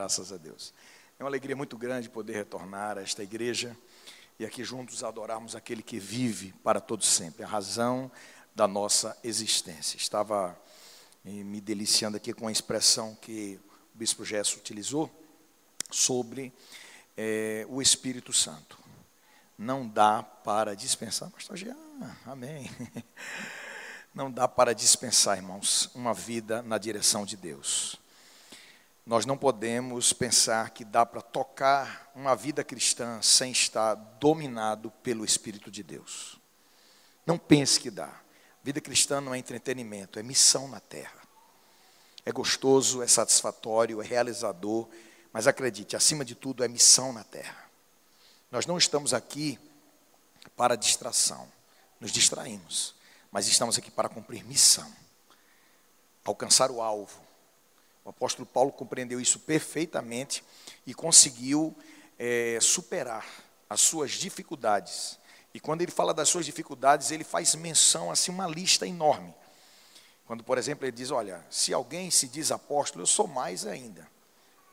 Graças a Deus. É uma alegria muito grande poder retornar a esta igreja e aqui juntos adorarmos aquele que vive para todo sempre, a razão da nossa existência. Estava eh, me deliciando aqui com a expressão que o bispo Gesso utilizou sobre é, o Espírito Santo. Não dá para dispensar, pastor Jean, amém. Não dá para dispensar, irmãos, uma vida na direção de Deus. Nós não podemos pensar que dá para tocar uma vida cristã sem estar dominado pelo Espírito de Deus. Não pense que dá. Vida cristã não é entretenimento, é missão na terra. É gostoso, é satisfatório, é realizador, mas acredite, acima de tudo, é missão na terra. Nós não estamos aqui para distração, nos distraímos, mas estamos aqui para cumprir missão, alcançar o alvo o apóstolo Paulo compreendeu isso perfeitamente e conseguiu é, superar as suas dificuldades. E quando ele fala das suas dificuldades, ele faz menção, assim, uma lista enorme. Quando, por exemplo, ele diz: Olha, se alguém se diz apóstolo, eu sou mais ainda.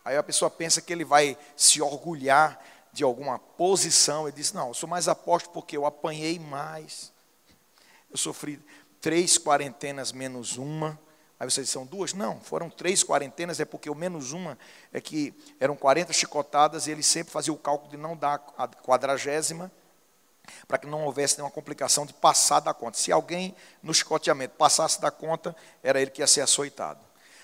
Aí a pessoa pensa que ele vai se orgulhar de alguma posição. Ele diz: Não, eu sou mais apóstolo porque eu apanhei mais. Eu sofri três quarentenas menos uma. Aí vocês são duas? Não, foram três quarentenas, é porque o menos uma é que eram 40 chicotadas e ele sempre fazia o cálculo de não dar a quadragésima, para que não houvesse nenhuma complicação de passar da conta. Se alguém no chicoteamento passasse da conta, era ele que ia ser açoitado.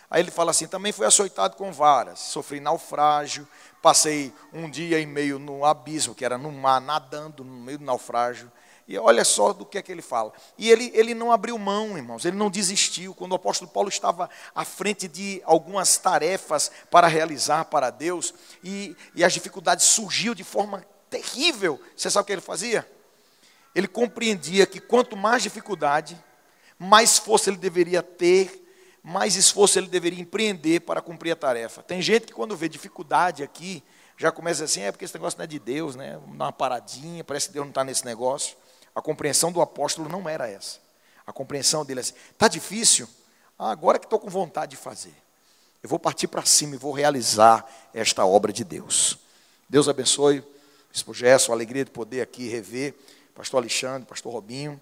Aí ele fala assim: também fui açoitado com varas, sofri naufrágio, passei um dia e meio no abismo, que era no mar, nadando no meio do naufrágio. E olha só do que é que ele fala. E ele, ele não abriu mão, irmãos, ele não desistiu. Quando o apóstolo Paulo estava à frente de algumas tarefas para realizar para Deus, e, e as dificuldades surgiam de forma terrível, você sabe o que ele fazia? Ele compreendia que quanto mais dificuldade, mais força ele deveria ter, mais esforço ele deveria empreender para cumprir a tarefa. Tem gente que quando vê dificuldade aqui, já começa assim, é porque esse negócio não é de Deus, né? Vamos dar uma paradinha, parece que Deus não está nesse negócio. A compreensão do apóstolo não era essa. A compreensão dele é assim: está difícil? Ah, agora que estou com vontade de fazer. Eu vou partir para cima e vou realizar esta obra de Deus. Deus abençoe, Bispo a alegria de poder aqui rever Pastor Alexandre, Pastor Robinho.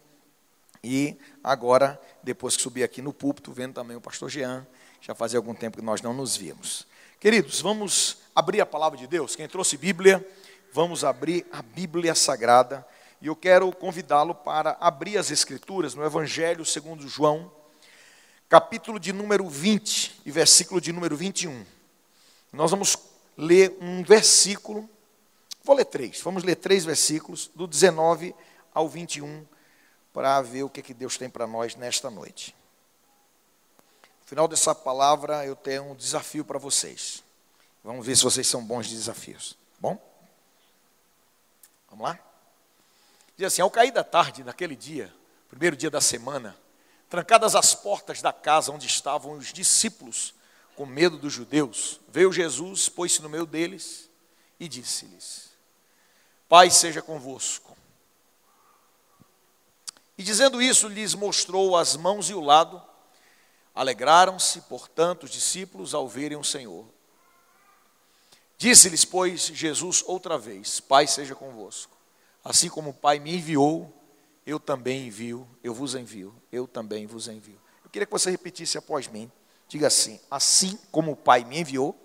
E agora, depois que subir aqui no púlpito, vendo também o Pastor Jean, já fazia algum tempo que nós não nos víamos. Queridos, vamos abrir a palavra de Deus. Quem trouxe Bíblia, vamos abrir a Bíblia Sagrada e eu quero convidá-lo para abrir as Escrituras no Evangelho segundo João, capítulo de número 20 e versículo de número 21. Nós vamos ler um versículo, vou ler três, vamos ler três versículos, do 19 ao 21, para ver o que, que Deus tem para nós nesta noite. No final dessa palavra, eu tenho um desafio para vocês. Vamos ver se vocês são bons de desafios. Bom? Vamos lá? Diz assim: ao cair da tarde, naquele dia, primeiro dia da semana, trancadas as portas da casa onde estavam os discípulos, com medo dos judeus, veio Jesus, pôs-se no meio deles e disse-lhes: Pai seja convosco. E dizendo isso, lhes mostrou as mãos e o lado. Alegraram-se, portanto, os discípulos ao verem o Senhor. Disse-lhes, pois, Jesus outra vez: Pai seja convosco. Assim como o Pai me enviou, eu também envio, eu vos envio, eu também vos envio. Eu queria que você repetisse após mim. Diga assim: assim como o Pai me enviou.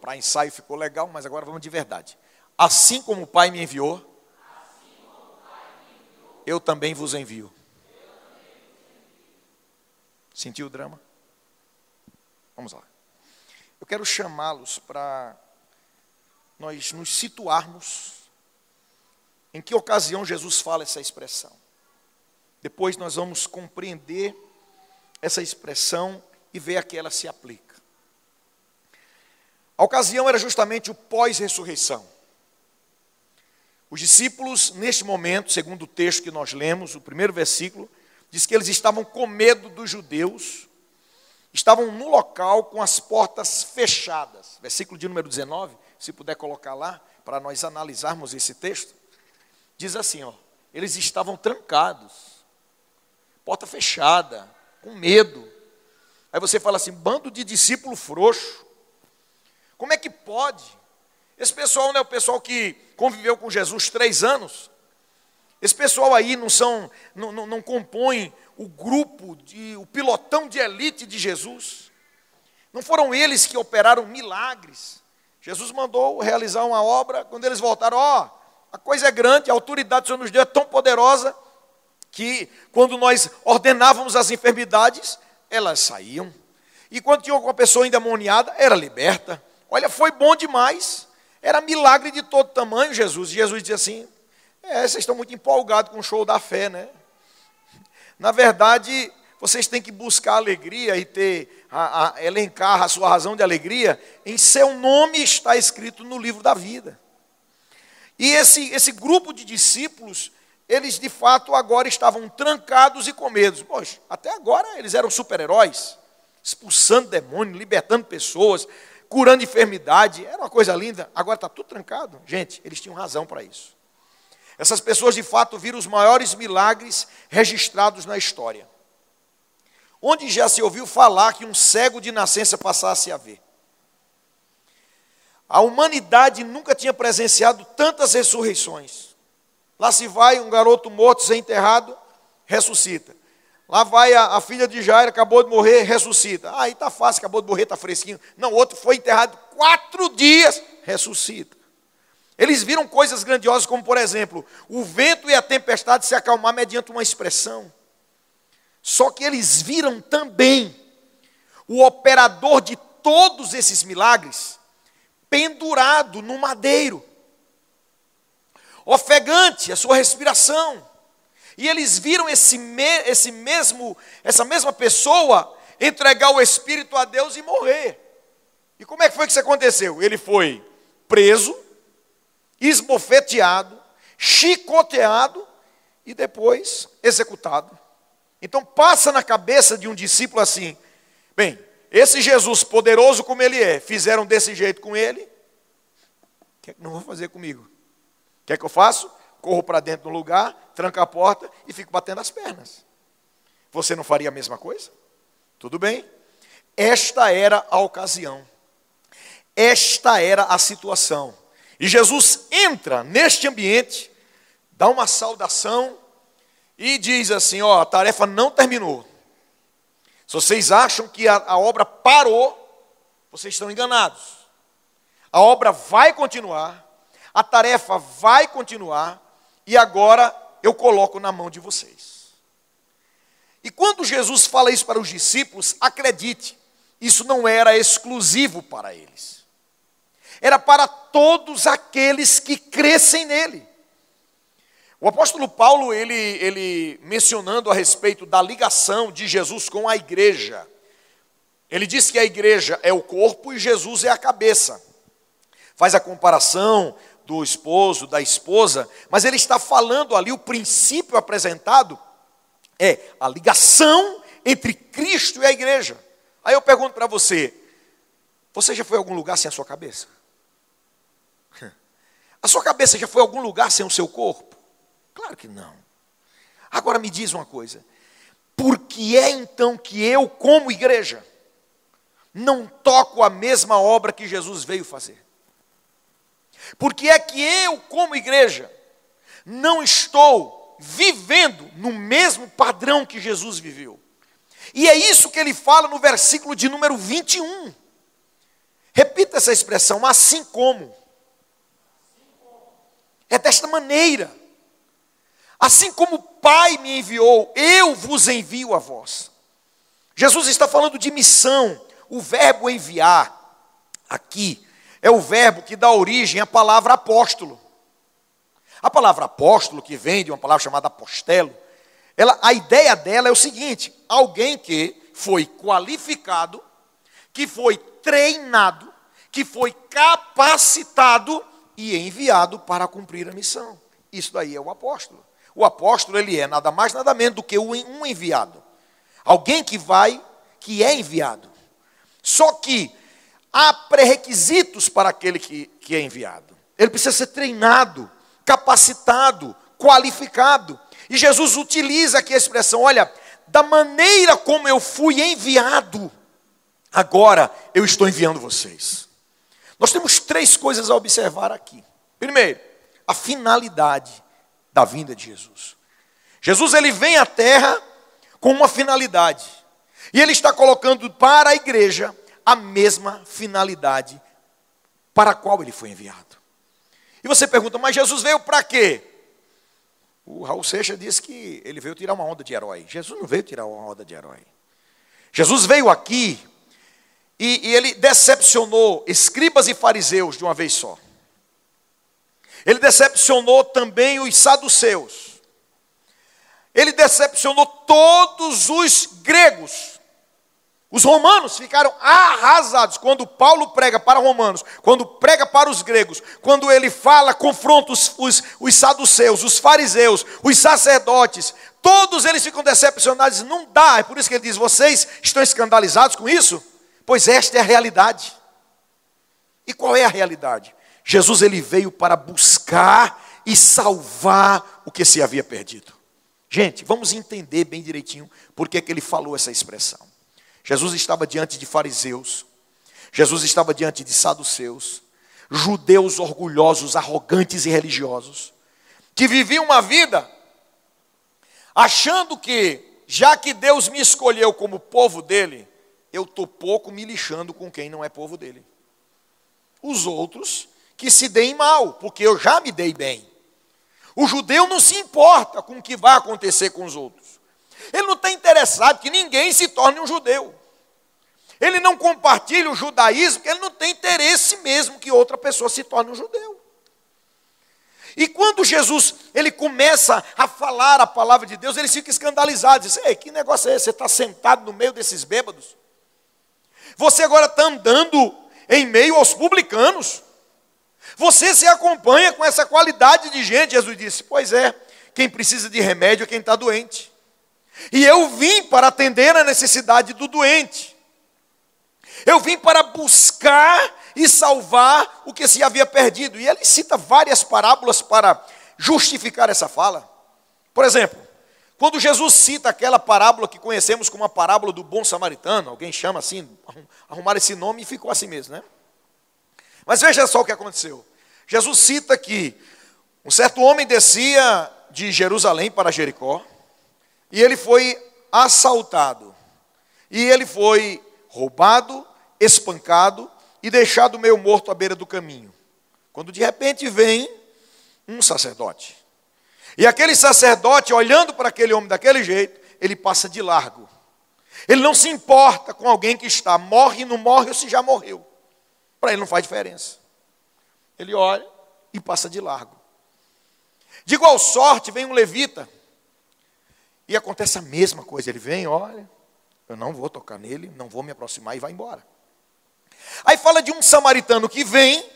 Para ensaio ficou legal, mas agora vamos de verdade. Assim como o Pai me enviou, eu também vos envio. Sentiu o drama? Vamos lá. Eu quero chamá-los para nós nos situarmos em que ocasião Jesus fala essa expressão. Depois nós vamos compreender essa expressão e ver a que ela se aplica. A ocasião era justamente o pós-ressurreição. Os discípulos, neste momento, segundo o texto que nós lemos, o primeiro versículo, diz que eles estavam com medo dos judeus, estavam no local com as portas fechadas. Versículo de número 19, se puder colocar lá, para nós analisarmos esse texto, diz assim: ó, eles estavam trancados, porta fechada, com medo. Aí você fala assim: bando de discípulo frouxo, Como é que pode? Esse pessoal não é o pessoal que conviveu com Jesus três anos. Esse pessoal aí não são, não, não, não compõe o grupo, de, o pilotão de elite de Jesus. Não foram eles que operaram milagres. Jesus mandou realizar uma obra, quando eles voltaram, ó, oh, a coisa é grande, a autoridade do Senhor nos deu é tão poderosa que quando nós ordenávamos as enfermidades, elas saíam. E quando tinha uma pessoa endemoniada, era liberta. Olha, foi bom demais. Era milagre de todo tamanho, Jesus. E Jesus dizia assim: É, vocês estão muito empolgados com o show da fé, né? Na verdade, vocês têm que buscar alegria e ter, a, a, elencar a sua razão de alegria. Em seu nome está escrito no livro da vida. E esse, esse grupo de discípulos, eles de fato agora estavam trancados e com medo. Poxa, até agora eles eram super-heróis, expulsando demônios, libertando pessoas, curando enfermidade, era uma coisa linda. Agora está tudo trancado. Gente, eles tinham razão para isso. Essas pessoas de fato viram os maiores milagres registrados na história. Onde já se ouviu falar que um cego de nascença passasse a ver. A humanidade nunca tinha presenciado tantas ressurreições. Lá se vai um garoto morto, ser enterrado, ressuscita. Lá vai a, a, filha de Jairo, acabou de morrer, ressuscita. Ah, aí está fácil, acabou de morrer, está fresquinho. Não, outro foi enterrado quatro dias, ressuscita. Eles viram coisas grandiosas, como por exemplo, o vento e a tempestade se acalmar mediante uma expressão. Só que eles viram também o operador de todos esses milagres pendurado no madeiro, ofegante a sua respiração e eles viram esse, me, esse mesmo, essa mesma pessoa entregar o espírito a Deus e morrer. E como é que foi que isso aconteceu? Ele foi preso, esbofeteado, chicoteado e depois executado. Então passa na cabeça de um discípulo assim: bem, esse Jesus poderoso como ele é, fizeram desse jeito com ele, o que é que não vão fazer comigo? O que é que eu faço? corro para dentro do lugar, tranco a porta e fico batendo as pernas. Você não faria a mesma coisa? Tudo bem. Esta era a ocasião. Esta era a situação. E Jesus entra neste ambiente, dá uma saudação e diz assim: Ó, a tarefa não terminou. Se vocês acham que a, a obra parou, vocês estão enganados. A obra vai continuar, a tarefa vai continuar, e agora eu coloco na mão de vocês. E quando Jesus fala isso para os discípulos, acredite, isso não era exclusivo para eles. Era para todos aqueles que crescem nele. O apóstolo Paulo, ele, ele mencionando a respeito da ligação de Jesus com a igreja, ele diz que a igreja é o corpo e Jesus é a cabeça. Faz a comparação do esposo, da esposa, mas ele está falando ali, o princípio apresentado é a ligação entre Cristo e a igreja. Aí eu pergunto para você: você já foi a algum lugar sem a sua cabeça? A sua cabeça já foi a algum lugar sem o seu corpo? Claro que não. Agora me diz uma coisa: por que é então que eu, como igreja, não toco a mesma obra que Jesus veio fazer? Porque é que eu, como igreja, não estou vivendo no mesmo padrão que Jesus viveu. E é isso que ele fala no versículo de número 21. Repita essa expressão, assim como. É desta maneira. Assim como o Pai me enviou, eu vos envio a vós. Jesus está falando de missão. O verbo enviar aqui é o verbo que dá origem à palavra apóstolo. A palavra apóstolo, que vem de uma palavra chamada apostelo, ela, a ideia dela é o seguinte: alguém que foi qualificado, que foi treinado, que foi capacitado e enviado para cumprir a missão. Isso daí é o apóstolo. O apóstolo ele é nada mais nada menos do que um enviado. Alguém que vai, que é enviado. Só que há pré-requisitos para aquele que, que é enviado. Ele precisa ser treinado, capacitado, qualificado. E Jesus utiliza aqui a expressão: olha, da maneira como eu fui enviado, agora eu estou enviando vocês. Nós temos três coisas a observar aqui. Primeiro, a finalidade da vinda de Jesus. Jesus ele vem à terra com uma finalidade. E ele está colocando para a igreja a mesma finalidade para a qual ele foi enviado. E você pergunta, mas Jesus veio para quê? O Raul Seixas disse que ele veio tirar uma onda de herói. Jesus não veio tirar uma onda de herói. Jesus veio aqui e, e ele decepcionou escribas e fariseus de uma vez só. Ele decepcionou também os saduceus. Ele decepcionou todos os gregos. Os romanos ficaram arrasados quando Paulo prega para romanos, quando prega para os gregos, quando ele fala, confronta os, os, os saduceus, os fariseus, os sacerdotes, todos eles ficam decepcionados, não dá, é por isso que ele diz: vocês estão escandalizados com isso? Pois esta é a realidade. E qual é a realidade? Jesus ele veio para buscar e salvar o que se havia perdido. Gente, vamos entender bem direitinho por que, que ele falou essa expressão. Jesus estava diante de fariseus, Jesus estava diante de saduceus, judeus orgulhosos, arrogantes e religiosos, que viviam uma vida achando que, já que Deus me escolheu como povo dele, eu estou pouco me lixando com quem não é povo dele. Os outros que se deem mal, porque eu já me dei bem. O judeu não se importa com o que vai acontecer com os outros. Ele não está interessado que ninguém se torne um judeu. Ele não compartilha o judaísmo, porque ele não tem interesse mesmo que outra pessoa se torne um judeu. E quando Jesus ele começa a falar a palavra de Deus, ele fica escandalizado, diz: Ei, que negócio é esse? Você está sentado no meio desses bêbados? Você agora está andando em meio aos publicanos? Você se acompanha com essa qualidade de gente? Jesus disse: Pois é, quem precisa de remédio é quem está doente. E eu vim para atender a necessidade do doente. Eu vim para buscar e salvar o que se havia perdido. E ele cita várias parábolas para justificar essa fala. Por exemplo, quando Jesus cita aquela parábola que conhecemos como a parábola do bom samaritano, alguém chama assim, arrumar esse nome e ficou assim mesmo, né? Mas veja só o que aconteceu. Jesus cita que um certo homem descia de Jerusalém para Jericó, e ele foi assaltado, e ele foi roubado, espancado e deixado meio morto à beira do caminho. Quando de repente vem um sacerdote. E aquele sacerdote, olhando para aquele homem daquele jeito, ele passa de largo. Ele não se importa com alguém que está, morre, não morre ou se já morreu. Para ele não faz diferença. Ele olha e passa de largo. De igual sorte, vem um levita. E acontece a mesma coisa. Ele vem, olha, eu não vou tocar nele, não vou me aproximar e vai embora. Aí fala de um samaritano que vem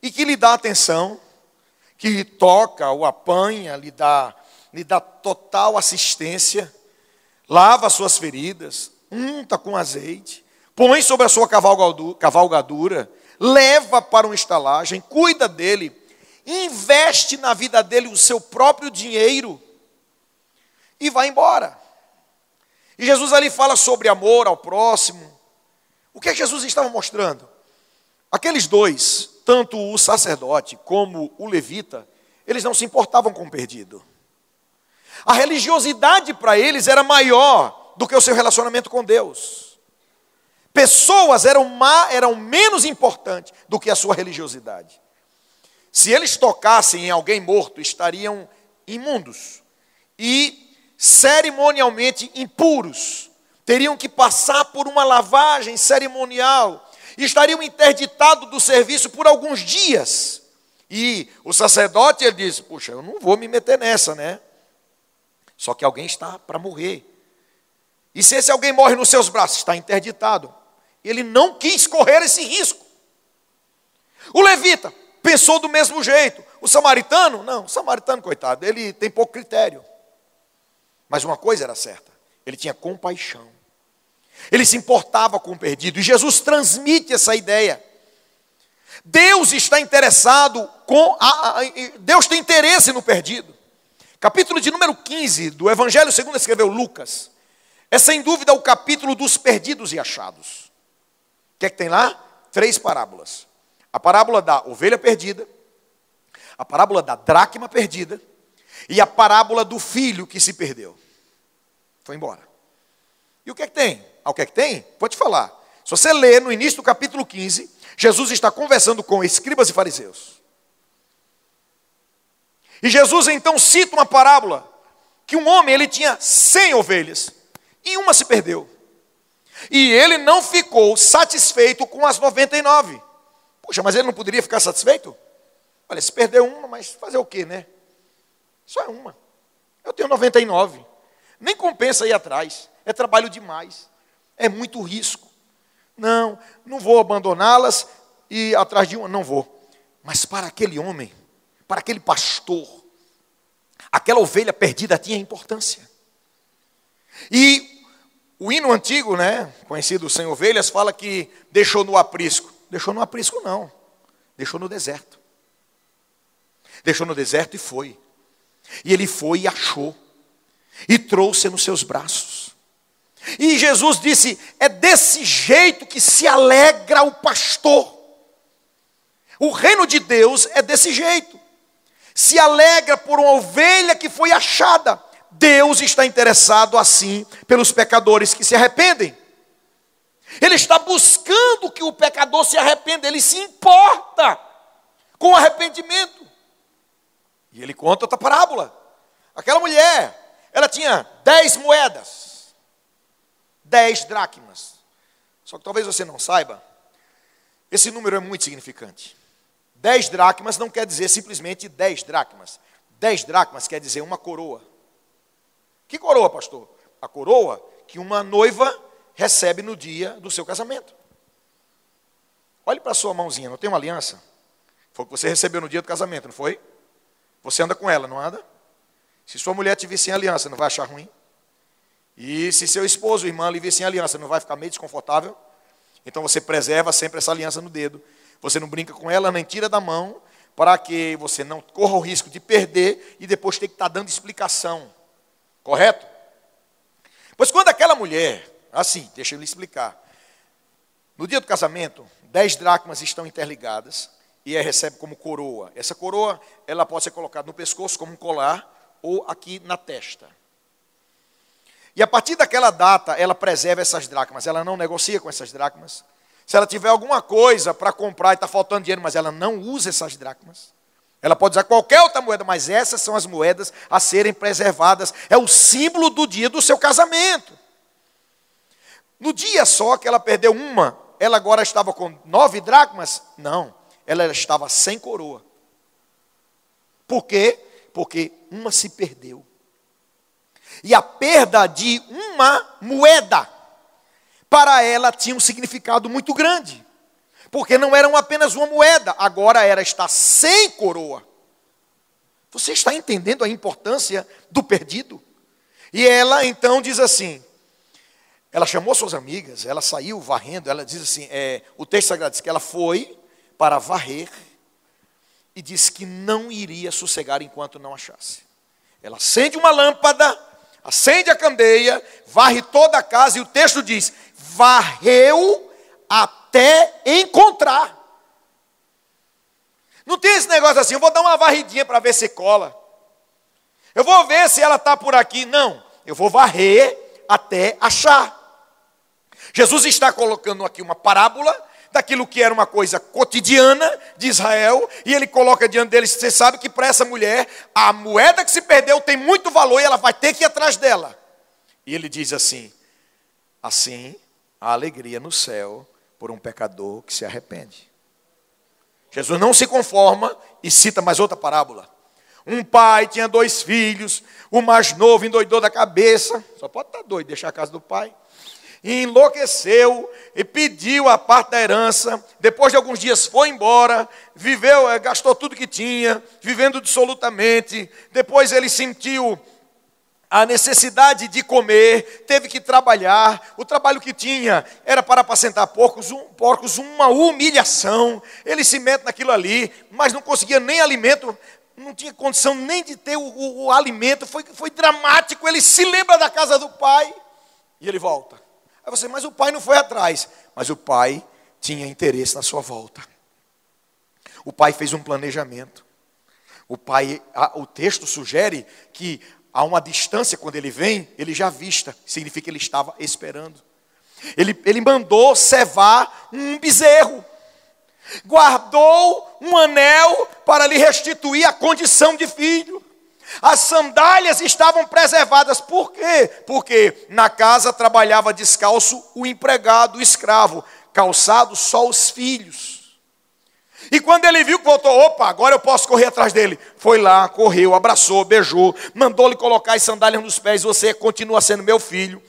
e que lhe dá atenção, que toca, o apanha, lhe dá, lhe dá total assistência, lava as suas feridas, unta com azeite, põe sobre a sua cavalgadura, leva para uma estalagem, cuida dele, investe na vida dele o seu próprio dinheiro e vai embora. E Jesus ali fala sobre amor ao próximo, o que é Jesus estava mostrando? Aqueles dois, tanto o sacerdote como o levita, eles não se importavam com o perdido. A religiosidade para eles era maior do que o seu relacionamento com Deus. Pessoas eram, má, eram menos importantes do que a sua religiosidade. Se eles tocassem em alguém morto, estariam imundos e cerimonialmente impuros teriam que passar por uma lavagem cerimonial e estariam interditados do serviço por alguns dias. E o sacerdote ele disse: Puxa, eu não vou me meter nessa, né? Só que alguém está para morrer. E se esse alguém morre nos seus braços, está interditado. Ele não quis correr esse risco. O levita pensou do mesmo jeito. O samaritano, não, o samaritano, coitado, ele tem pouco critério. Mas uma coisa era certa: ele tinha compaixão. Ele se importava com o perdido. E Jesus transmite essa ideia. Deus está interessado com. A, a, Deus tem interesse no perdido. Capítulo de número 15 do Evangelho segundo escreveu Lucas. É sem dúvida o capítulo dos perdidos e achados. Que é que tem lá? Três parábolas. A parábola da ovelha perdida, a parábola da dracma perdida e a parábola do filho que se perdeu. Foi embora. E o que é que tem? Ah, o que é que tem? Vou te falar. Se você ler no início do capítulo 15, Jesus está conversando com escribas e fariseus. E Jesus então cita uma parábola que um homem ele tinha 100 ovelhas e uma se perdeu. E ele não ficou satisfeito com as 99. Puxa, mas ele não poderia ficar satisfeito? Olha, se perdeu uma, mas fazer o quê, né? Só é uma. Eu tenho 99. Nem compensa ir atrás. É trabalho demais. É muito risco. Não, não vou abandoná-las e atrás de uma, não vou. Mas para aquele homem, para aquele pastor, aquela ovelha perdida tinha importância. E o hino antigo, né, conhecido sem ovelhas, fala que deixou no aprisco. Deixou no aprisco não. Deixou no deserto. Deixou no deserto e foi. E ele foi e achou. E trouxe nos seus braços. E Jesus disse: é desse jeito que se alegra o pastor. O reino de Deus é desse jeito. Se alegra por uma ovelha que foi achada. Deus está interessado assim pelos pecadores que se arrependem. Ele está buscando que o pecador se arrependa, ele se importa com o arrependimento. E ele conta outra parábola. Aquela mulher, ela tinha dez moedas, dez dracmas. Só que talvez você não saiba, esse número é muito significante. Dez dracmas não quer dizer simplesmente dez dracmas. Dez dracmas quer dizer uma coroa. Que coroa, pastor? A coroa que uma noiva recebe no dia do seu casamento. Olhe para a sua mãozinha, não tem uma aliança? Foi o que você recebeu no dia do casamento, não foi? Você anda com ela, não anda? Se sua mulher te vir sem aliança, não vai achar ruim? E se seu esposo, irmã, lhe vir sem aliança, não vai ficar meio desconfortável? Então você preserva sempre essa aliança no dedo. Você não brinca com ela, nem tira da mão, para que você não corra o risco de perder e depois ter que estar dando explicação. Correto? Pois quando aquela mulher, assim, deixa eu lhe explicar. No dia do casamento, dez dracmas estão interligadas e ela recebe como coroa. Essa coroa, ela pode ser colocada no pescoço como um colar ou aqui na testa. E a partir daquela data, ela preserva essas dracmas, ela não negocia com essas dracmas. Se ela tiver alguma coisa para comprar e está faltando dinheiro, mas ela não usa essas dracmas. Ela pode usar qualquer outra moeda, mas essas são as moedas a serem preservadas. É o símbolo do dia do seu casamento. No dia só que ela perdeu uma, ela agora estava com nove dracmas? Não ela estava sem coroa. Por quê? Porque uma se perdeu. E a perda de uma moeda, para ela tinha um significado muito grande. Porque não era apenas uma moeda, agora era estar sem coroa. Você está entendendo a importância do perdido? E ela então diz assim: ela chamou suas amigas, ela saiu varrendo, ela diz assim: é, o texto sagrado diz que ela foi para varrer e disse que não iria sossegar enquanto não achasse. Ela acende uma lâmpada, acende a candeia, varre toda a casa e o texto diz: varreu até encontrar. Não tem esse negócio assim, eu vou dar uma varridinha para ver se cola. Eu vou ver se ela está por aqui. Não, eu vou varrer até achar. Jesus está colocando aqui uma parábola daquilo que era uma coisa cotidiana de Israel, e ele coloca diante deles: você sabe que para essa mulher, a moeda que se perdeu tem muito valor e ela vai ter que ir atrás dela. E ele diz assim: assim, a alegria no céu por um pecador que se arrepende. Jesus não se conforma e cita mais outra parábola. Um pai tinha dois filhos, o mais novo endoidou da cabeça, só pode estar doido, deixar a casa do pai e enlouqueceu e pediu a parte da herança. Depois de alguns dias foi embora, viveu, eh, gastou tudo que tinha, vivendo absolutamente. Depois ele sentiu a necessidade de comer, teve que trabalhar. O trabalho que tinha era para apacentar porcos, um, porcos, uma humilhação. Ele se mete naquilo ali, mas não conseguia nem alimento, não tinha condição nem de ter o, o, o alimento. Foi, foi dramático. Ele se lembra da casa do pai e ele volta. Aí você, mas o pai não foi atrás. Mas o pai tinha interesse na sua volta. O pai fez um planejamento. O pai, a, o texto sugere que a uma distância, quando ele vem, ele já vista, significa que ele estava esperando. Ele, ele mandou cevar um bezerro, guardou um anel para lhe restituir a condição de filho. As sandálias estavam preservadas, por quê? Porque na casa trabalhava descalço o empregado, o escravo, calçado só os filhos. E quando ele viu que voltou, opa, agora eu posso correr atrás dele. Foi lá, correu, abraçou, beijou, mandou-lhe colocar as sandálias nos pés. Você continua sendo meu filho.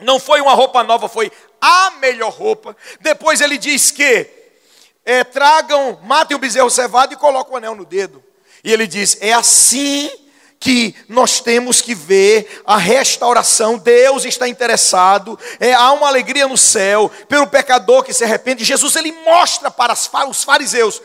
Não foi uma roupa nova, foi a melhor roupa. Depois ele diz que é, tragam, matem o bezerro cevado e colocam o anel no dedo. E ele diz: é assim que nós temos que ver a restauração. Deus está interessado, é, há uma alegria no céu pelo pecador que se arrepende. Jesus ele mostra para os fariseus: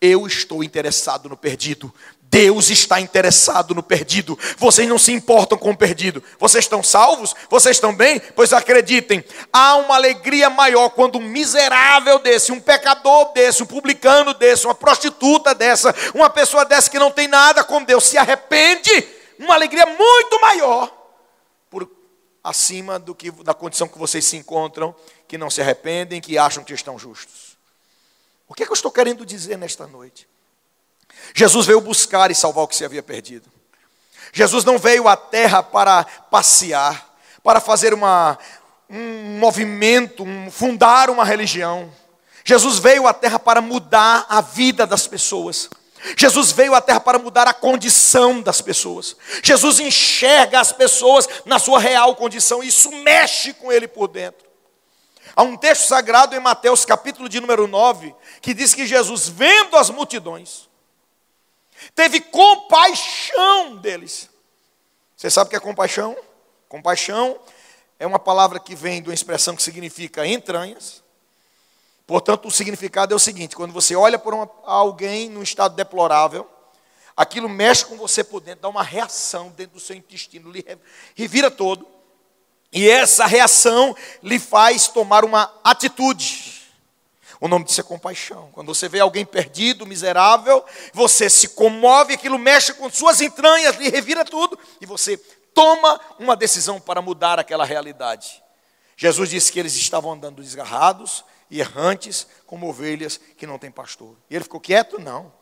eu estou interessado no perdido. Deus está interessado no perdido. Vocês não se importam com o perdido. Vocês estão salvos? Vocês estão bem? Pois acreditem, há uma alegria maior quando um miserável desse, um pecador desse, um publicano desse, uma prostituta dessa, uma pessoa dessa que não tem nada com Deus se arrepende. Uma alegria muito maior por acima do que da condição que vocês se encontram, que não se arrependem, que acham que estão justos. O que, é que eu estou querendo dizer nesta noite? Jesus veio buscar e salvar o que se havia perdido. Jesus não veio à terra para passear, para fazer uma, um movimento, um, fundar uma religião. Jesus veio à terra para mudar a vida das pessoas. Jesus veio à terra para mudar a condição das pessoas. Jesus enxerga as pessoas na sua real condição e isso mexe com ele por dentro. Há um texto sagrado em Mateus, capítulo de número 9, que diz que Jesus, vendo as multidões, teve compaixão deles. Você sabe o que é compaixão? Compaixão é uma palavra que vem de uma expressão que significa entranhas. Portanto, o significado é o seguinte: quando você olha por uma, alguém num estado deplorável, aquilo mexe com você por dentro, dá uma reação dentro do seu intestino, lhe revira todo, e essa reação lhe faz tomar uma atitude. O nome disso é compaixão. Quando você vê alguém perdido, miserável, você se comove, aquilo mexe com suas entranhas, lhe revira tudo, e você toma uma decisão para mudar aquela realidade. Jesus disse que eles estavam andando desgarrados e errantes, como ovelhas que não têm pastor. E ele ficou quieto? Não.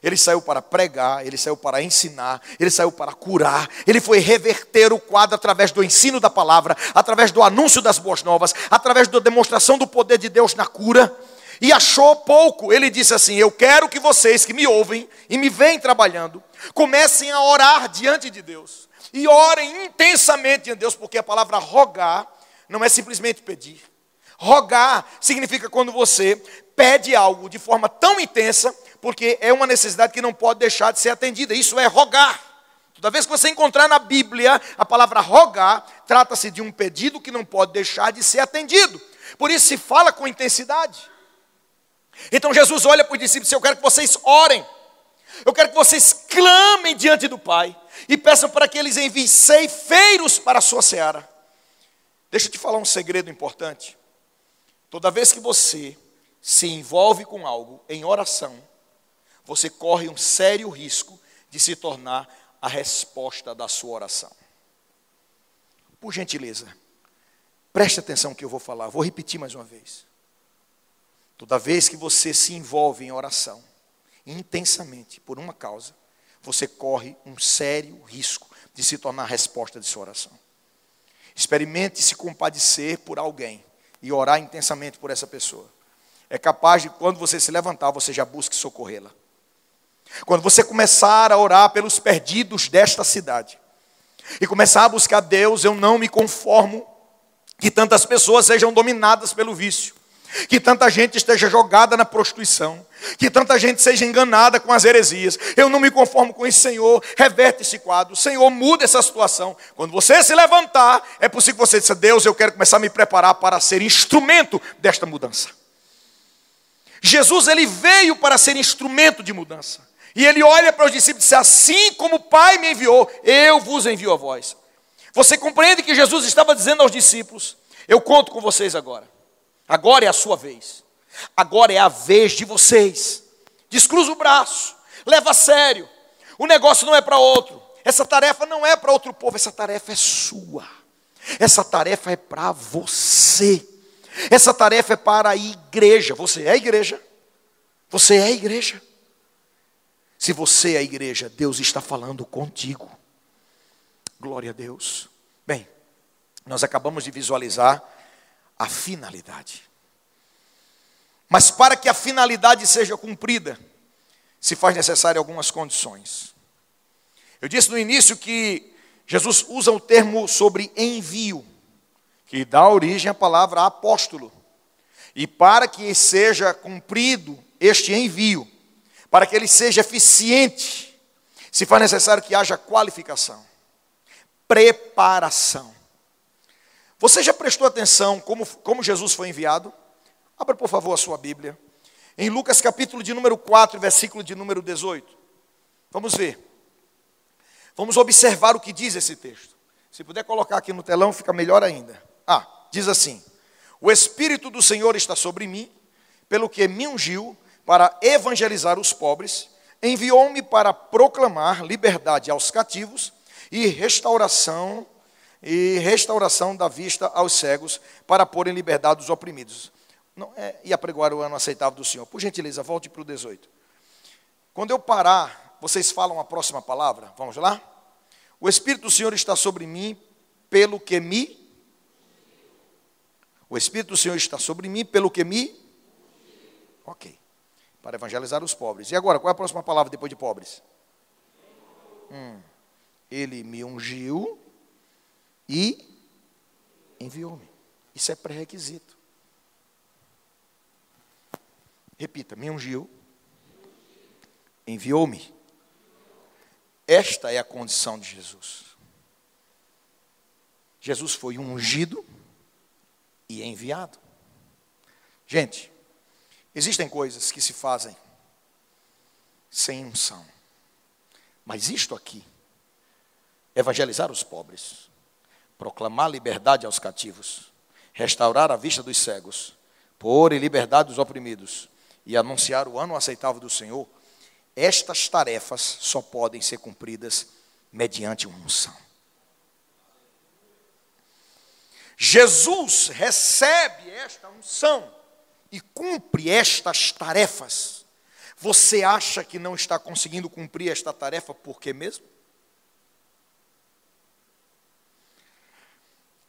Ele saiu para pregar, ele saiu para ensinar, ele saiu para curar, ele foi reverter o quadro através do ensino da palavra, através do anúncio das boas novas, através da demonstração do poder de Deus na cura e achou pouco. Ele disse assim: Eu quero que vocês que me ouvem e me veem trabalhando, comecem a orar diante de Deus. E orem intensamente de Deus, porque a palavra rogar não é simplesmente pedir. Rogar significa quando você pede algo de forma tão intensa, porque é uma necessidade que não pode deixar de ser atendida. Isso é rogar. Toda vez que você encontrar na Bíblia a palavra rogar, trata-se de um pedido que não pode deixar de ser atendido. Por isso se fala com intensidade. Então Jesus olha para os discípulos Eu quero que vocês orem. Eu quero que vocês clamem diante do Pai e peçam para que eles enviem ceifeiros para a sua seara. Deixa eu te falar um segredo importante. Toda vez que você se envolve com algo em oração, você corre um sério risco de se tornar a resposta da sua oração. Por gentileza, preste atenção no que eu vou falar, vou repetir mais uma vez. Toda vez que você se envolve em oração, intensamente, por uma causa, você corre um sério risco de se tornar a resposta de sua oração. Experimente se compadecer por alguém e orar intensamente por essa pessoa. É capaz de, quando você se levantar, você já busque socorrê-la. Quando você começar a orar pelos perdidos desta cidade e começar a buscar Deus, eu não me conformo que tantas pessoas sejam dominadas pelo vício que tanta gente esteja jogada na prostituição, que tanta gente seja enganada com as heresias. Eu não me conformo com isso, Senhor. Reverte esse quadro, Senhor, muda essa situação. Quando você se levantar, é possível que você diga: Deus, eu quero começar a me preparar para ser instrumento desta mudança. Jesus, ele veio para ser instrumento de mudança. E ele olha para os discípulos e diz: Assim como o Pai me enviou, eu vos envio a vós. Você compreende que Jesus estava dizendo aos discípulos: Eu conto com vocês agora. Agora é a sua vez. Agora é a vez de vocês. Descruza o braço, leva a sério. O negócio não é para outro. Essa tarefa não é para outro povo, essa tarefa é sua. Essa tarefa é para você. Essa tarefa é para a igreja. Você é a igreja? Você é a igreja? Se você é a igreja, Deus está falando contigo. Glória a Deus. Bem, nós acabamos de visualizar a finalidade. Mas para que a finalidade seja cumprida, se faz necessário algumas condições. Eu disse no início que Jesus usa o termo sobre envio, que dá origem à palavra apóstolo. E para que seja cumprido este envio, para que ele seja eficiente, se faz necessário que haja qualificação, preparação. Você já prestou atenção como, como Jesus foi enviado? Abra, por favor, a sua Bíblia. Em Lucas capítulo de número 4, versículo de número 18. Vamos ver. Vamos observar o que diz esse texto. Se puder colocar aqui no telão, fica melhor ainda. Ah, diz assim: O Espírito do Senhor está sobre mim, pelo que me ungiu para evangelizar os pobres, enviou-me para proclamar liberdade aos cativos e restauração e restauração da vista aos cegos, para pôr em liberdade os oprimidos. Não, é, e apregoar o ano aceitável do Senhor. Por gentileza, volte para o 18. Quando eu parar, vocês falam a próxima palavra. Vamos lá? O Espírito do Senhor está sobre mim, pelo que me. O Espírito do Senhor está sobre mim, pelo que me. Ok para evangelizar os pobres. E agora, qual é a próxima palavra depois de pobres? Hum. Ele me ungiu e enviou-me. Isso é pré-requisito. Repita: me ungiu, enviou-me. Esta é a condição de Jesus. Jesus foi ungido e enviado. Gente, Existem coisas que se fazem sem unção. Mas isto aqui, evangelizar os pobres, proclamar liberdade aos cativos, restaurar a vista dos cegos, pôr em liberdade os oprimidos e anunciar o ano aceitável do Senhor, estas tarefas só podem ser cumpridas mediante uma unção. Jesus recebe esta unção e cumpre estas tarefas, você acha que não está conseguindo cumprir esta tarefa por quê mesmo?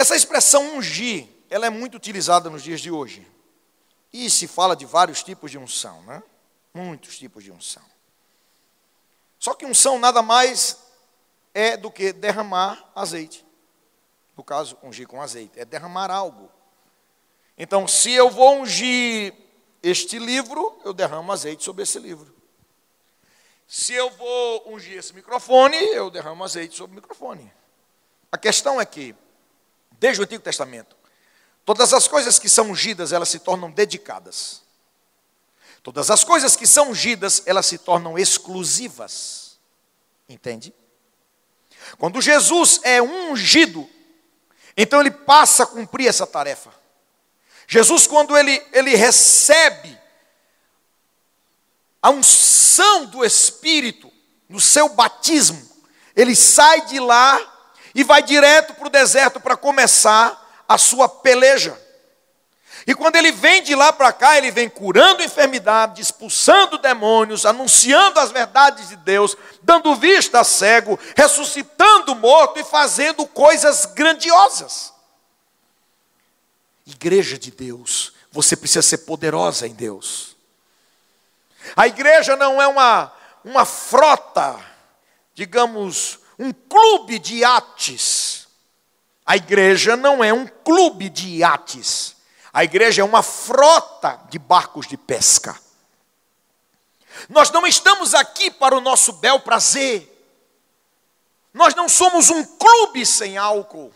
Essa expressão ungir, ela é muito utilizada nos dias de hoje. E se fala de vários tipos de unção, né? Muitos tipos de unção. Só que unção nada mais é do que derramar azeite. No caso, ungir com azeite, é derramar algo. Então, se eu vou ungir este livro, eu derramo azeite sobre esse livro. Se eu vou ungir esse microfone, eu derramo azeite sobre o microfone. A questão é que, desde o Antigo Testamento, todas as coisas que são ungidas, elas se tornam dedicadas. Todas as coisas que são ungidas, elas se tornam exclusivas. Entende? Quando Jesus é ungido, então ele passa a cumprir essa tarefa. Jesus, quando ele, ele recebe a unção do Espírito no seu batismo, ele sai de lá e vai direto para o deserto para começar a sua peleja. E quando ele vem de lá para cá, ele vem curando enfermidade, expulsando demônios, anunciando as verdades de Deus, dando vista a cego, ressuscitando morto e fazendo coisas grandiosas. Igreja de Deus, você precisa ser poderosa em Deus. A igreja não é uma, uma frota, digamos, um clube de iates. A igreja não é um clube de iates. A igreja é uma frota de barcos de pesca. Nós não estamos aqui para o nosso bel prazer. Nós não somos um clube sem álcool.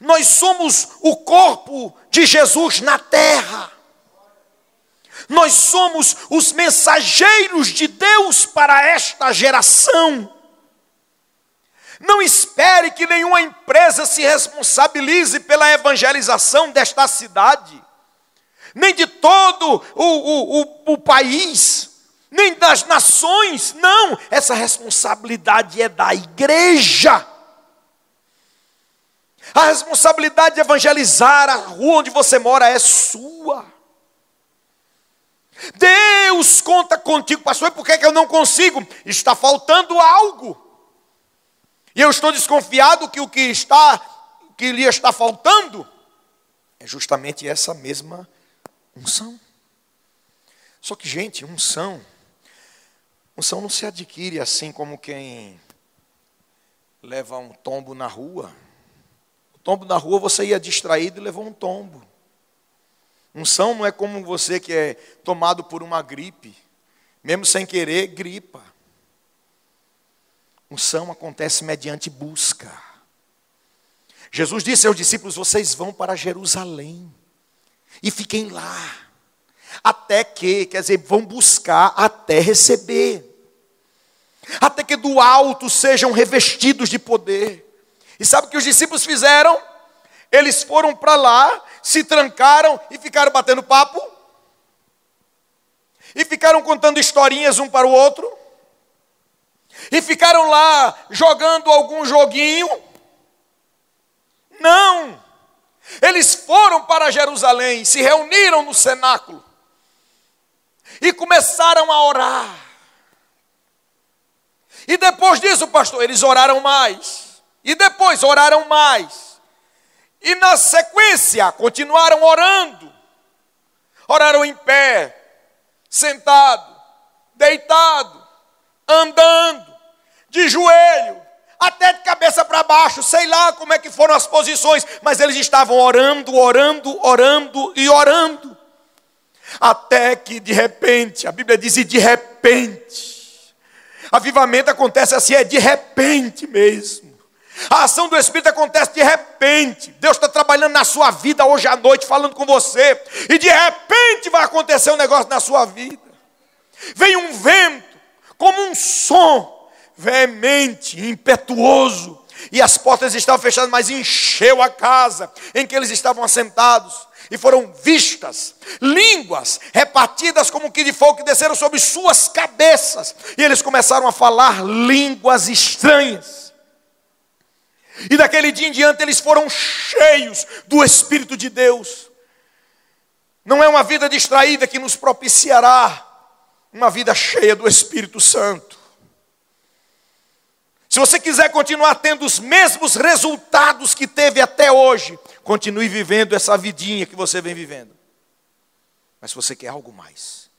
Nós somos o corpo de Jesus na terra. Nós somos os mensageiros de Deus para esta geração. Não espere que nenhuma empresa se responsabilize pela evangelização desta cidade, nem de todo o, o, o, o país. nem das nações, não, essa responsabilidade é da igreja. A responsabilidade de evangelizar a rua onde você mora é sua. Deus conta contigo, pastor, por que, que eu não consigo? Está faltando algo. E eu estou desconfiado que o que está, que lhe está faltando, é justamente essa mesma unção. Só que, gente, unção, unção não se adquire assim como quem leva um tombo na rua. O tombo na rua você ia distraído e levou um tombo. Unção não é como você que é tomado por uma gripe, mesmo sem querer, gripa. Unção acontece mediante busca. Jesus disse aos discípulos: Vocês vão para Jerusalém e fiquem lá, até que, quer dizer, vão buscar até receber, até que do alto sejam revestidos de poder. E sabe o que os discípulos fizeram? Eles foram para lá, se trancaram e ficaram batendo papo, e ficaram contando historinhas um para o outro, e ficaram lá jogando algum joguinho. Não! Eles foram para Jerusalém, se reuniram no cenáculo e começaram a orar. E depois disso, pastor, eles oraram mais. E depois oraram mais. E na sequência, continuaram orando. Oraram em pé, sentado, deitado, andando, de joelho, até de cabeça para baixo, sei lá como é que foram as posições, mas eles estavam orando, orando, orando e orando. Até que de repente, a Bíblia diz, e de repente, avivamento acontece assim, é de repente mesmo. A ação do Espírito acontece de repente. Deus está trabalhando na sua vida hoje à noite, falando com você, e de repente vai acontecer um negócio na sua vida. Vem um vento, como um som, veemente, impetuoso, e as portas estavam fechadas, mas encheu a casa em que eles estavam assentados. E foram vistas línguas repartidas como que de fogo que desceram sobre suas cabeças. E eles começaram a falar línguas estranhas. E daquele dia em diante eles foram cheios do Espírito de Deus. Não é uma vida distraída que nos propiciará uma vida cheia do Espírito Santo. Se você quiser continuar tendo os mesmos resultados que teve até hoje, continue vivendo essa vidinha que você vem vivendo. Mas se você quer algo mais,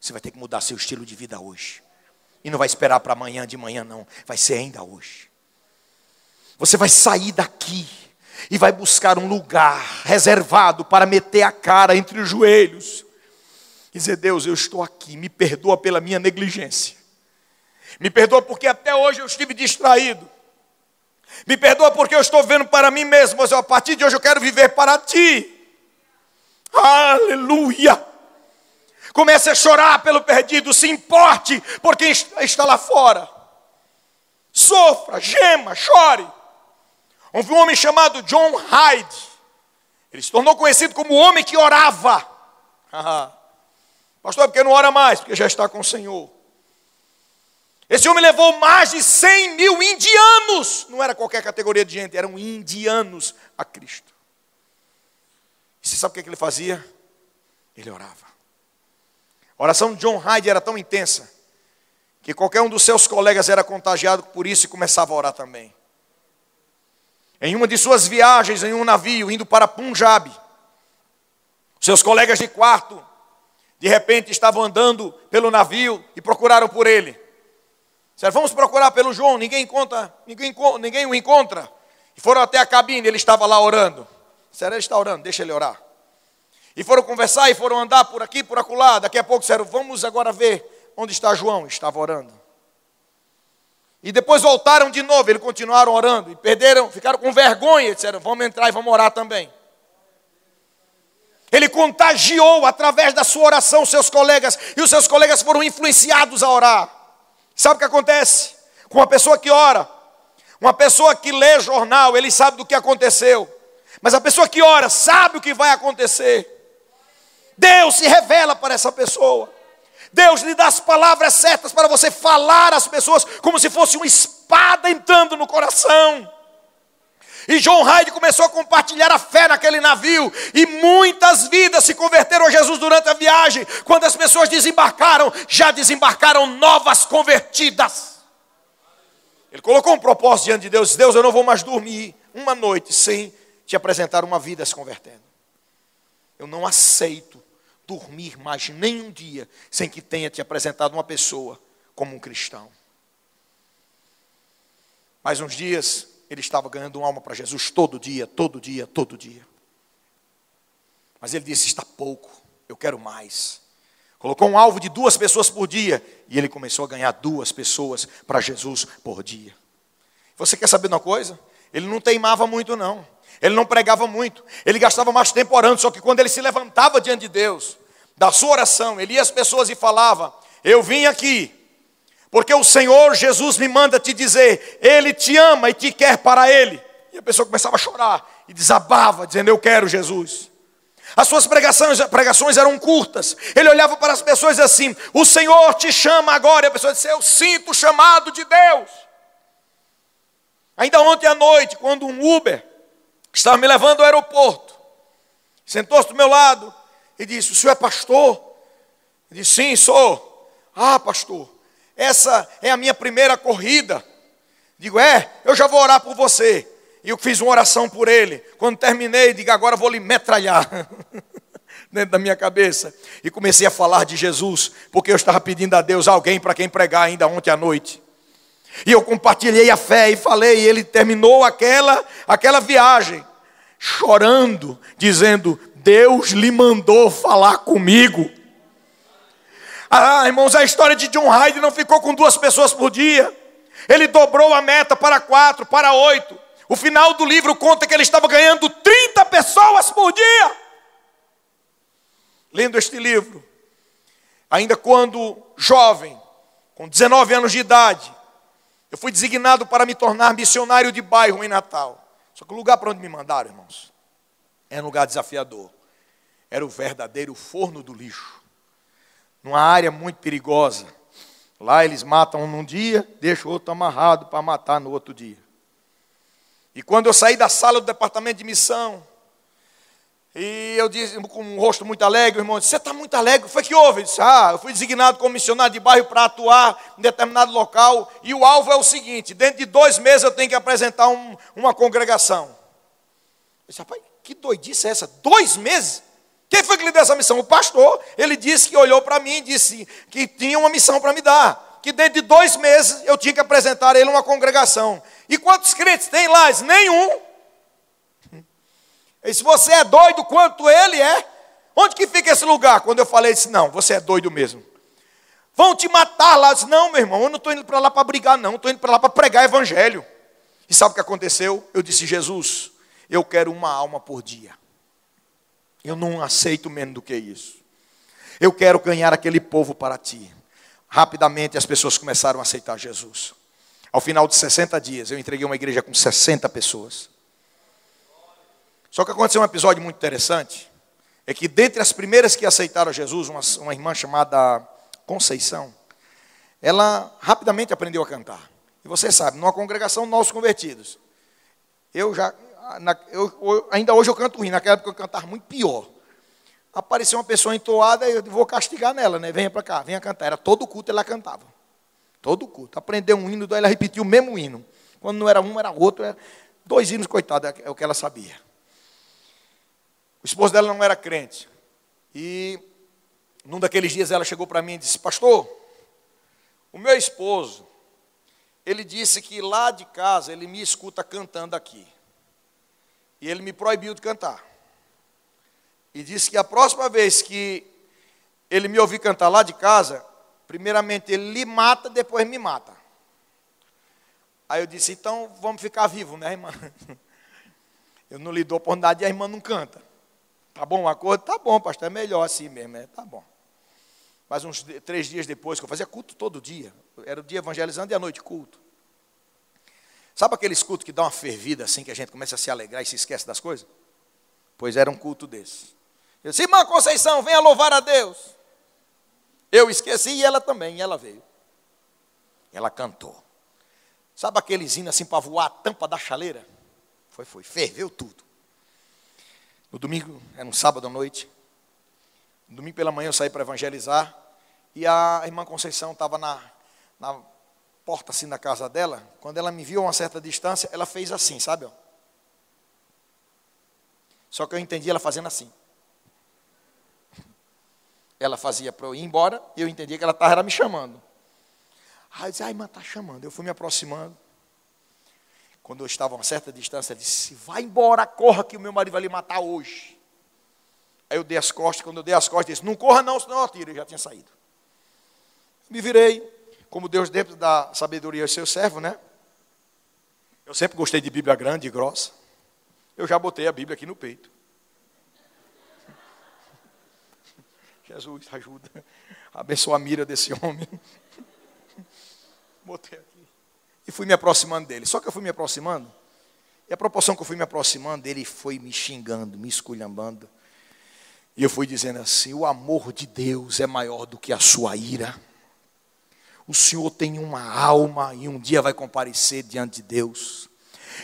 você vai ter que mudar seu estilo de vida hoje. E não vai esperar para amanhã de manhã, não. Vai ser ainda hoje. Você vai sair daqui e vai buscar um lugar reservado para meter a cara entre os joelhos e dizer: Deus, eu estou aqui, me perdoa pela minha negligência. Me perdoa porque até hoje eu estive distraído. Me perdoa porque eu estou vendo para mim mesmo, mas a partir de hoje eu quero viver para ti. Aleluia! Comece a chorar pelo perdido, se importe por quem está lá fora. Sofra, gema, chore. Houve um homem chamado John Hyde. Ele se tornou conhecido como o homem que orava. Pastor, porque não ora mais? Porque já está com o Senhor. Esse homem levou mais de 100 mil indianos, não era qualquer categoria de gente, eram indianos a Cristo. E você sabe o que ele fazia? Ele orava. A oração de John Hyde era tão intensa que qualquer um dos seus colegas era contagiado por isso e começava a orar também. Em uma de suas viagens em um navio indo para Punjab, seus colegas de quarto de repente estavam andando pelo navio e procuraram por ele. Disseram, vamos procurar pelo João, ninguém encontra, ninguém, ninguém o encontra. E foram até a cabine, ele estava lá orando. Disseram, ele está orando, deixa ele orar. E foram conversar e foram andar por aqui, por acolá. Daqui a pouco disseram, vamos agora ver onde está João. Estava orando. E depois voltaram de novo, eles continuaram orando. E perderam, ficaram com vergonha. Disseram, vamos entrar e vamos orar também. Ele contagiou através da sua oração seus colegas. E os seus colegas foram influenciados a orar. Sabe o que acontece? Com uma pessoa que ora, uma pessoa que lê jornal, ele sabe do que aconteceu. Mas a pessoa que ora sabe o que vai acontecer. Deus se revela para essa pessoa. Deus lhe dá as palavras certas para você falar às pessoas como se fosse uma espada entrando no coração. E John Hyde começou a compartilhar a fé naquele navio. E muitas vidas se converteram a Jesus durante a viagem. Quando as pessoas desembarcaram, já desembarcaram novas convertidas. Ele colocou um propósito diante de Deus: Deus, eu não vou mais dormir uma noite sem te apresentar uma vida se convertendo. Eu não aceito dormir mais nem um dia sem que tenha te apresentado uma pessoa como um cristão. Mais uns dias, ele estava ganhando uma alma para Jesus todo dia, todo dia, todo dia. Mas ele disse: está pouco, eu quero mais. Colocou um alvo de duas pessoas por dia e ele começou a ganhar duas pessoas para Jesus por dia. Você quer saber uma coisa? Ele não teimava muito, não. Ele não pregava muito. Ele gastava mais tempo orando. Só que quando ele se levantava diante de Deus, da sua oração, ele ia às pessoas e falava: Eu vim aqui porque o Senhor Jesus me manda te dizer, Ele te ama e te quer para Ele. E a pessoa começava a chorar e desabava, dizendo: Eu quero Jesus. As suas pregações, pregações eram curtas. Ele olhava para as pessoas assim: O Senhor te chama agora. E a pessoa disse: Eu sinto o chamado de Deus. Ainda ontem à noite, quando um Uber estava me levando ao aeroporto, sentou-se do meu lado e disse: O senhor é pastor? Eu disse: Sim, sou. Ah, pastor, essa é a minha primeira corrida. Digo, é, eu já vou orar por você. E eu fiz uma oração por ele. Quando terminei, digo, agora vou lhe metralhar. Dentro da minha cabeça. E comecei a falar de Jesus, porque eu estava pedindo a Deus alguém para quem pregar ainda ontem à noite. E eu compartilhei a fé e falei, e ele terminou aquela, aquela viagem, chorando, dizendo: Deus lhe mandou falar comigo. Ah, irmãos, a história de John Hyde não ficou com duas pessoas por dia. Ele dobrou a meta para quatro, para oito. O final do livro conta que ele estava ganhando 30 pessoas por dia. Lendo este livro, ainda quando jovem, com 19 anos de idade, eu fui designado para me tornar missionário de bairro em Natal. Só que o lugar para onde me mandaram, irmãos, era um lugar desafiador. Era o verdadeiro forno do lixo numa área muito perigosa. Lá eles matam um num dia, deixam o outro amarrado para matar no outro dia. E quando eu saí da sala do departamento de missão, e eu disse com um rosto muito alegre, o irmão disse, você está muito alegre, foi que houve? Eu disse, ah, eu fui designado como missionário de bairro para atuar em determinado local, e o alvo é o seguinte, dentro de dois meses eu tenho que apresentar um, uma congregação. Eu disse, rapaz, que doidice é essa? Dois meses? Quem foi que lhe deu essa missão? O pastor. Ele disse que olhou para mim e disse que tinha uma missão para me dar. Que dentro de dois meses eu tinha que apresentar a ele uma congregação. E quantos crentes tem lá? Nenhum. E se você é doido quanto ele é, onde que fica esse lugar? Quando eu falei, disse, não, você é doido mesmo. Vão te matar lá. Eu disse, não, meu irmão, eu não estou indo para lá para brigar, não. Estou indo para lá para pregar evangelho. E sabe o que aconteceu? Eu disse, Jesus, eu quero uma alma por dia. Eu não aceito menos do que isso. Eu quero ganhar aquele povo para ti. Rapidamente as pessoas começaram a aceitar Jesus. Ao final de 60 dias, eu entreguei uma igreja com 60 pessoas. Só que aconteceu um episódio muito interessante. É que dentre as primeiras que aceitaram Jesus, uma, uma irmã chamada Conceição, ela rapidamente aprendeu a cantar. E você sabe, numa congregação, nós convertidos. Eu já, na, eu, ainda hoje eu canto ruim, naquela época eu cantava muito pior. Apareceu uma pessoa entoada, eu vou castigar nela, né? Venha para cá, venha cantar. Era todo culto ela cantava. Todo culto. Aprendeu um hino, ela repetiu o mesmo hino. Quando não era um, era outro. Era dois hinos, coitado, é o que ela sabia. O esposo dela não era crente. E num daqueles dias ela chegou para mim e disse: Pastor, o meu esposo, ele disse que lá de casa ele me escuta cantando aqui. E ele me proibiu de cantar. E disse que a próxima vez que ele me ouvir cantar lá de casa, primeiramente ele lhe mata, depois me mata. Aí eu disse, então vamos ficar vivos, né, irmã? Eu não lhe dou oportunidade e a irmã não canta. Tá bom o acordo? Tá bom, pastor, é melhor assim mesmo, é, tá bom. Mas uns três dias depois, que eu fazia culto todo dia, era o dia evangelizando e a noite culto. Sabe aqueles cultos que dá uma fervida assim, que a gente começa a se alegrar e se esquece das coisas? Pois era um culto desse. Eu disse, irmã Conceição, venha louvar a Deus. Eu esqueci e ela também, e ela veio. Ela cantou. Sabe aqueles hinos assim para voar a tampa da chaleira? Foi, foi, ferveu tudo. No domingo, era um sábado à noite. No domingo pela manhã eu saí para evangelizar. E a irmã Conceição estava na, na porta assim da casa dela. Quando ela me viu a uma certa distância, ela fez assim, sabe? Só que eu entendi ela fazendo assim. Ela fazia para eu ir embora e eu entendia que ela estava me chamando. Aí eu disse, ai, irmã, está chamando. Eu fui me aproximando. Quando eu estava a uma certa distância, ela disse: Vai embora, corra, que o meu marido vai lhe matar hoje. Aí eu dei as costas, quando eu dei as costas, disse: Não corra, não, senão eu atiro. Eu já tinha saído. Me virei, como Deus dentro da sabedoria é seu servo, né? Eu sempre gostei de Bíblia grande e grossa. Eu já botei a Bíblia aqui no peito. Jesus, ajuda. Abençoa a mira desse homem. Botei aqui e fui me aproximando dele. Só que eu fui me aproximando, e a proporção que eu fui me aproximando, ele foi me xingando, me esculhambando. E eu fui dizendo assim: o amor de Deus é maior do que a sua ira. O Senhor tem uma alma e um dia vai comparecer diante de Deus.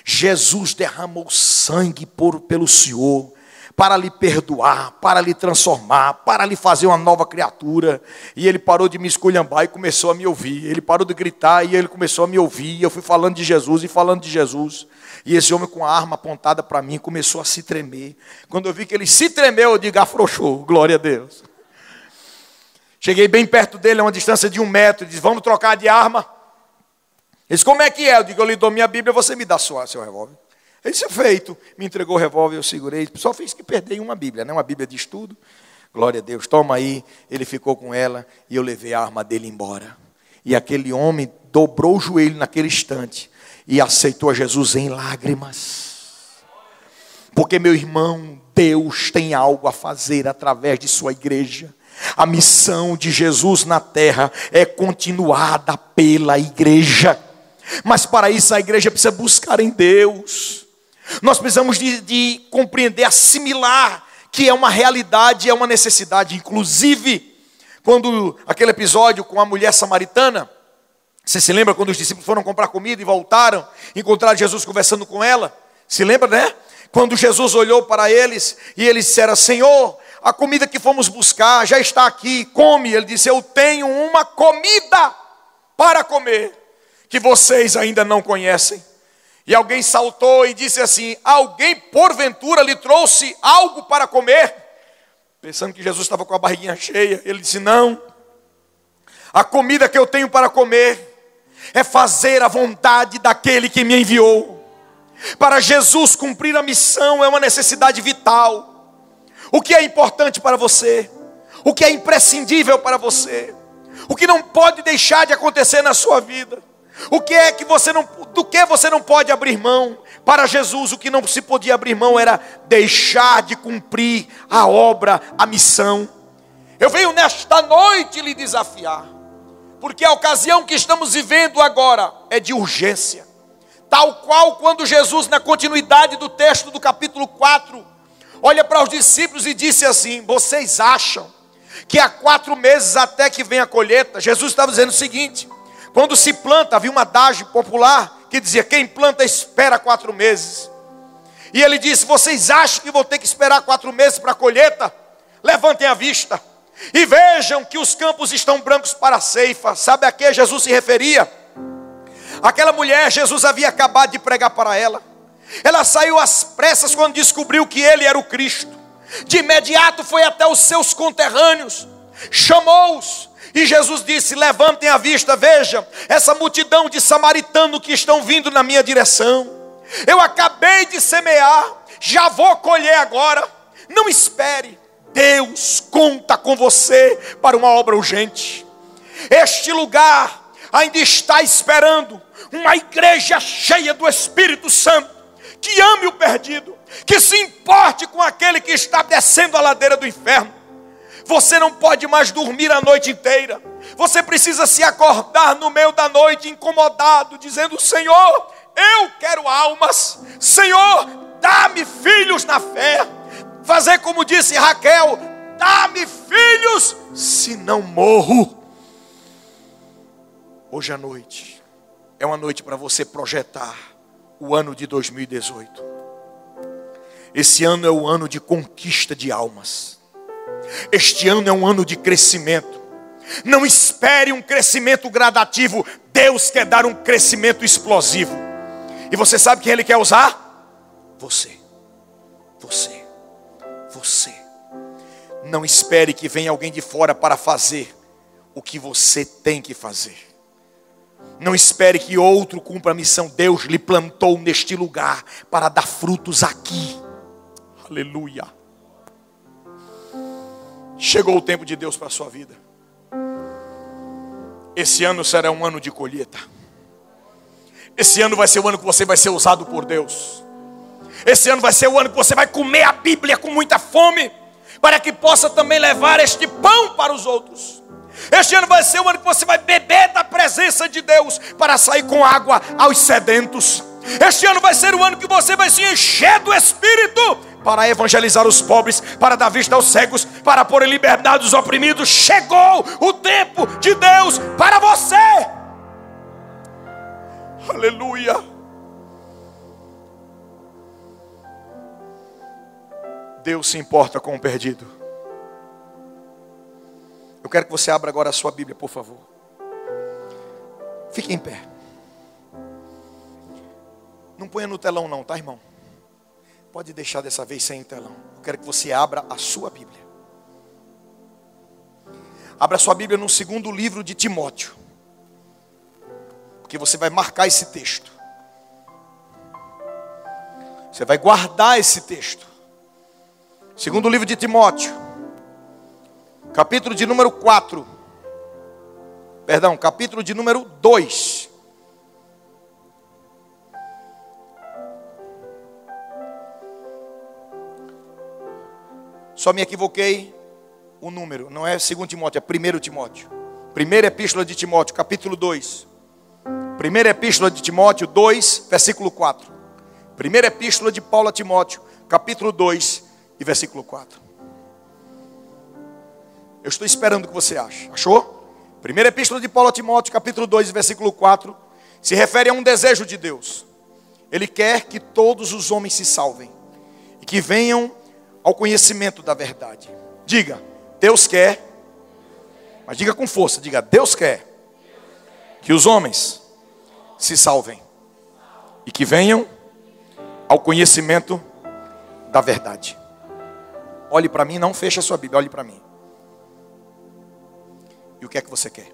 Jesus derramou sangue por, pelo Senhor para lhe perdoar, para lhe transformar, para lhe fazer uma nova criatura. E ele parou de me esculhambar e começou a me ouvir. Ele parou de gritar e ele começou a me ouvir. E eu fui falando de Jesus e falando de Jesus. E esse homem com a arma apontada para mim começou a se tremer. Quando eu vi que ele se tremeu, eu digo, afrouxou, glória a Deus. Cheguei bem perto dele, a uma distância de um metro, e disse, vamos trocar de arma. Ele disse, como é que é? Eu digo, eu lhe dou minha Bíblia, você me dá sua, seu revólver. Ele disse, feito. Me entregou o revólver, eu segurei. Só fiz que perder uma Bíblia, né? uma Bíblia de estudo. Glória a Deus, toma aí. Ele ficou com ela e eu levei a arma dele embora. E aquele homem dobrou o joelho naquele instante e aceitou a Jesus em lágrimas. Porque, meu irmão, Deus tem algo a fazer através de sua igreja. A missão de Jesus na terra é continuada pela igreja. Mas para isso a igreja precisa buscar em Deus. Nós precisamos de, de compreender, assimilar que é uma realidade, é uma necessidade. Inclusive, quando aquele episódio com a mulher samaritana, você se lembra quando os discípulos foram comprar comida e voltaram, encontraram Jesus conversando com ela? Se lembra, né? Quando Jesus olhou para eles e eles disseram: Senhor, a comida que fomos buscar já está aqui, come. Ele disse: Eu tenho uma comida para comer que vocês ainda não conhecem. E alguém saltou e disse assim: Alguém porventura lhe trouxe algo para comer? Pensando que Jesus estava com a barriguinha cheia. Ele disse: Não. A comida que eu tenho para comer é fazer a vontade daquele que me enviou. Para Jesus cumprir a missão é uma necessidade vital. O que é importante para você? O que é imprescindível para você? O que não pode deixar de acontecer na sua vida? O que é que você não, do que você não pode abrir mão? Para Jesus, o que não se podia abrir mão era deixar de cumprir a obra, a missão. Eu venho nesta noite lhe desafiar, porque a ocasião que estamos vivendo agora é de urgência. Tal qual quando Jesus, na continuidade do texto do capítulo 4, olha para os discípulos e disse assim: Vocês acham que há quatro meses até que venha a colheita? Jesus estava dizendo o seguinte: quando se planta, havia uma adagem popular que dizia: quem planta espera quatro meses. E ele disse: Vocês acham que vou ter que esperar quatro meses para a colheita? Levantem a vista e vejam que os campos estão brancos para a ceifa. Sabe a que Jesus se referia? Aquela mulher, Jesus havia acabado de pregar para ela. Ela saiu às pressas quando descobriu que ele era o Cristo. De imediato foi até os seus conterrâneos, chamou-os e Jesus disse: Levantem a vista, vejam, essa multidão de samaritanos que estão vindo na minha direção. Eu acabei de semear, já vou colher agora. Não espere, Deus conta com você para uma obra urgente. Este lugar ainda está esperando uma igreja cheia do Espírito Santo, que ame o perdido, que se importe com aquele que está descendo a ladeira do inferno você não pode mais dormir a noite inteira. Você precisa se acordar no meio da noite incomodado, dizendo: Senhor, eu quero almas. Senhor, dá-me filhos na fé. Fazer como disse Raquel: dá-me filhos, se não morro. Hoje à noite é uma noite para você projetar o ano de 2018. Esse ano é o ano de conquista de almas. Este ano é um ano de crescimento. Não espere um crescimento gradativo. Deus quer dar um crescimento explosivo. E você sabe quem Ele quer usar? Você. Você. Você. Não espere que venha alguém de fora para fazer o que você tem que fazer. Não espere que outro cumpra a missão. Deus lhe plantou neste lugar para dar frutos aqui. Aleluia. Chegou o tempo de Deus para a sua vida. Esse ano será um ano de colheita. Esse ano vai ser o ano que você vai ser usado por Deus. Esse ano vai ser o ano que você vai comer a Bíblia com muita fome, para que possa também levar este pão para os outros. Este ano vai ser o ano que você vai beber da presença de Deus para sair com água aos sedentos. Este ano vai ser o ano que você vai se encher do Espírito para evangelizar os pobres, para dar vista aos cegos, para pôr em liberdade os oprimidos. Chegou o tempo de Deus para você. Aleluia. Deus se importa com o perdido. Eu quero que você abra agora a sua Bíblia, por favor. Fique em pé. Não ponha no telão, não, tá, irmão? Pode deixar dessa vez sem telão. Eu quero que você abra a sua Bíblia. Abra a sua Bíblia no segundo livro de Timóteo. Porque você vai marcar esse texto. Você vai guardar esse texto. Segundo livro de Timóteo, capítulo de número 4. Perdão, capítulo de número 2. Só me equivoquei o número, não é 2 Timóteo, é 1 Timóteo. Primeira epístola de Timóteo, capítulo 2. Primeira epístola de Timóteo 2, versículo 4. Primeira epístola de Paulo a Timóteo, capítulo 2, e versículo 4. Eu estou esperando o que você acha. Achou? Primeira epístola de Paulo a Timóteo, capítulo 2, versículo 4, se refere a um desejo de Deus. Ele quer que todos os homens se salvem e que venham ao conhecimento da verdade. Diga, Deus quer, mas diga com força, diga, Deus quer que os homens se salvem e que venham ao conhecimento da verdade. Olhe para mim, não feche a sua Bíblia, olhe para mim. E o que é que você quer?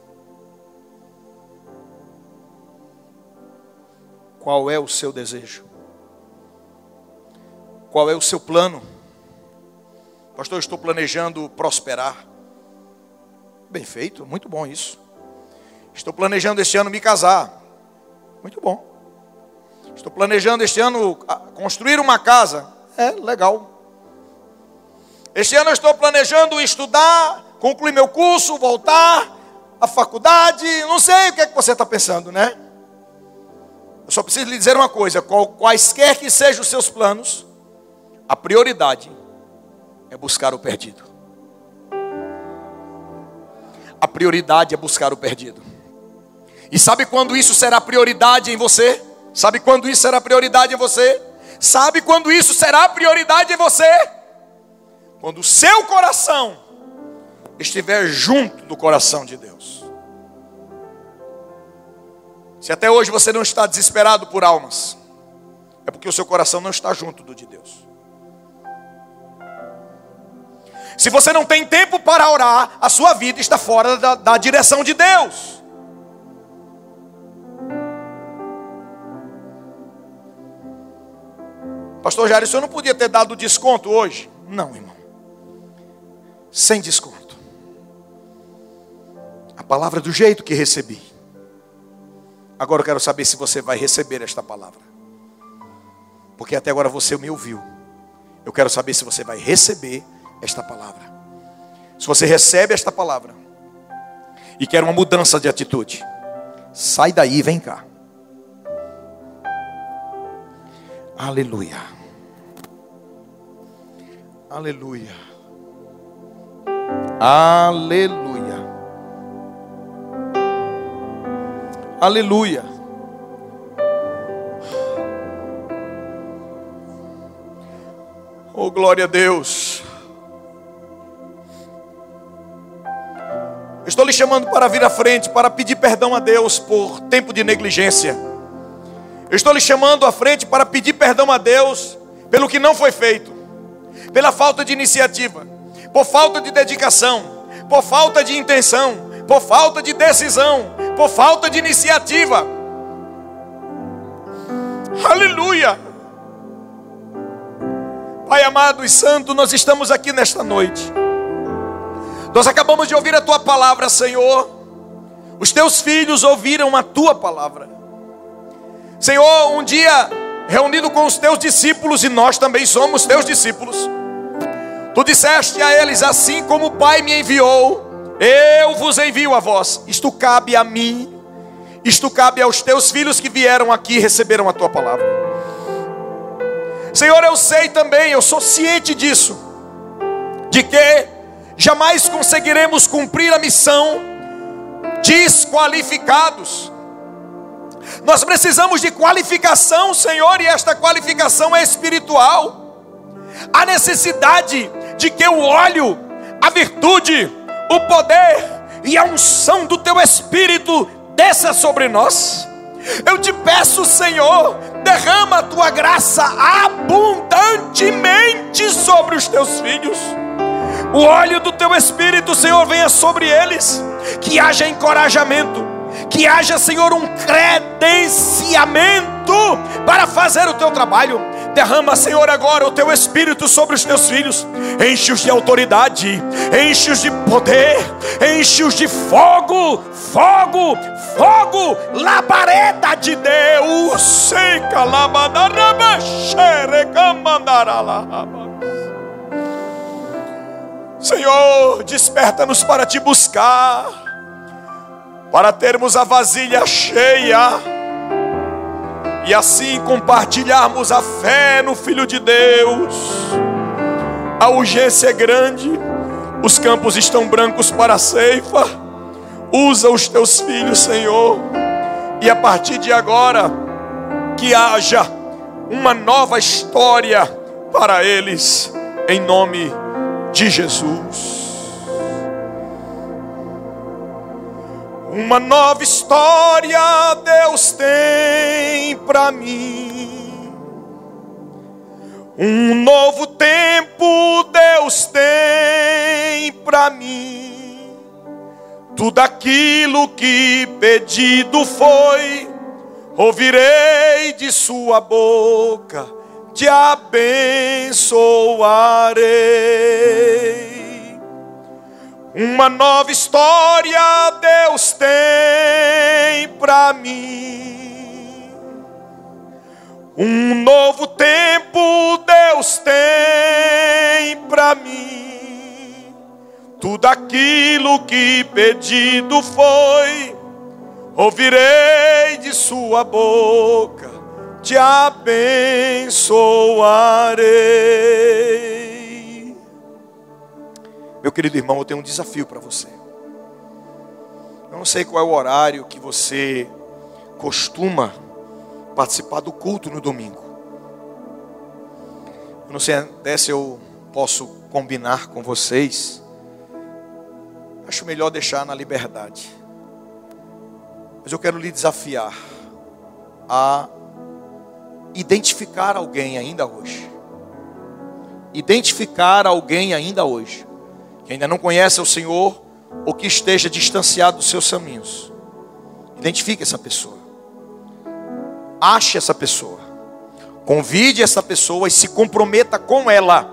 Qual é o seu desejo? Qual é o seu plano? Pastor, eu estou planejando prosperar. Bem feito, muito bom isso. Estou planejando este ano me casar. Muito bom. Estou planejando este ano construir uma casa. É legal. Este ano eu estou planejando estudar, concluir meu curso, voltar à faculdade. Não sei o que é que você está pensando, né? Eu só preciso lhe dizer uma coisa: quaisquer que sejam os seus planos, a prioridade é buscar o perdido. A prioridade é buscar o perdido. E sabe quando isso será prioridade em você? Sabe quando isso será prioridade em você? Sabe quando isso será prioridade em você? Quando o seu coração estiver junto do coração de Deus. Se até hoje você não está desesperado por almas, é porque o seu coração não está junto do de Deus. Se você não tem tempo para orar, a sua vida está fora da, da direção de Deus. Pastor Jair, o senhor não podia ter dado desconto hoje? Não, irmão sem desconto. A palavra do jeito que recebi. Agora eu quero saber se você vai receber esta palavra. Porque até agora você me ouviu. Eu quero saber se você vai receber esta palavra. Se você recebe esta palavra e quer uma mudança de atitude, sai daí e vem cá. Aleluia. Aleluia. Aleluia. Aleluia. Oh, glória a Deus. Estou lhe chamando para vir à frente, para pedir perdão a Deus por tempo de negligência. estou lhe chamando à frente para pedir perdão a Deus pelo que não foi feito, pela falta de iniciativa, por falta de dedicação, por falta de intenção, por falta de decisão, por falta de iniciativa. Aleluia! Pai amado e santo, nós estamos aqui nesta noite. Nós acabamos de ouvir a tua palavra, Senhor. Os teus filhos ouviram a tua palavra. Senhor, um dia reunido com os teus discípulos, e nós também somos teus discípulos. Tu disseste a eles: Assim como o Pai me enviou, eu vos envio a vós. Isto cabe a mim, isto cabe aos teus filhos que vieram aqui e receberam a tua palavra. Senhor, eu sei também, eu sou ciente disso, de que jamais conseguiremos cumprir a missão desqualificados. Nós precisamos de qualificação, Senhor, e esta qualificação é espiritual. A necessidade de que o óleo, a virtude, o poder e a unção do teu espírito desça sobre nós. Eu te peço, Senhor, derrama a tua graça abundantemente sobre os teus filhos. O óleo do teu espírito, Senhor, venha sobre eles. Que haja encorajamento, que haja, Senhor, um credenciamento para fazer o teu trabalho. Derrama, Senhor, agora o teu espírito sobre os teus filhos. Enche-os de autoridade, enche-os de poder, enche-os de fogo, fogo, fogo, labareda de Deus. Senhor, desperta-nos para te buscar, para termos a vasilha cheia e assim compartilharmos a fé no Filho de Deus. A urgência é grande, os campos estão brancos para a ceifa. Usa os teus filhos, Senhor, e a partir de agora, que haja uma nova história para eles, em nome de Jesus. Uma nova história Deus tem para mim. Um novo tempo Deus tem para mim. Tudo aquilo que pedido foi, ouvirei de Sua boca, te abençoarei. Uma nova história Deus tem para mim. Um novo tempo Deus tem para mim. Tudo aquilo que pedido foi, ouvirei de Sua boca, te abençoarei. Meu querido irmão, eu tenho um desafio para você. Eu não sei qual é o horário que você costuma participar do culto no domingo. Eu não sei até se eu posso combinar com vocês. Acho melhor deixar na liberdade. Mas eu quero lhe desafiar a identificar alguém ainda hoje. Identificar alguém ainda hoje que ainda não conhece o Senhor ou que esteja distanciado dos seus caminhos. Identifique essa pessoa. Ache essa pessoa. Convide essa pessoa e se comprometa com ela